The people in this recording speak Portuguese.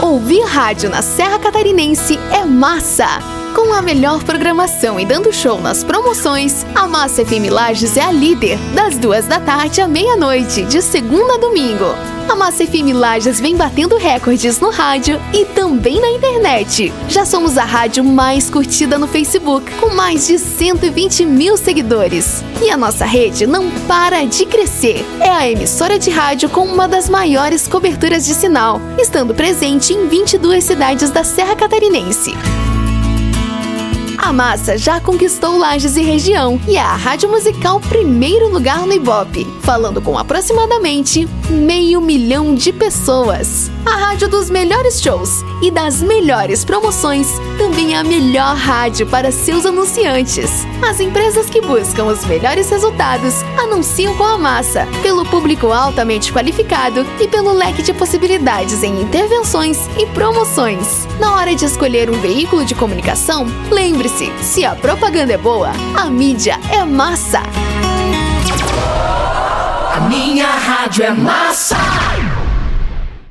Ouvir rádio na Serra Catarinense é massa! Com a melhor programação e dando show nas promoções, a Massa FM Lages é a líder, das duas da tarde à meia-noite, de segunda a domingo. A Massa FM Lages vem batendo recordes no rádio e também na internet. Já somos a rádio mais curtida no Facebook, com mais de 120 mil seguidores. E a nossa rede não para de crescer. É a emissora de rádio com uma das maiores coberturas de sinal, estando presente em 22 cidades da Serra Catarinense. A Massa já conquistou Lages e região e é a rádio musical primeiro lugar no Ibope, falando com aproximadamente meio milhão de pessoas. A rádio dos melhores shows e das melhores promoções também é a melhor rádio para seus anunciantes. As empresas que buscam os melhores resultados anunciam com a massa, pelo público altamente qualificado e pelo leque de possibilidades em intervenções e promoções. Na hora de escolher um veículo de comunicação, lembre-se: se a propaganda é boa, a mídia é massa. A minha rádio é massa!